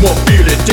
more, feel it.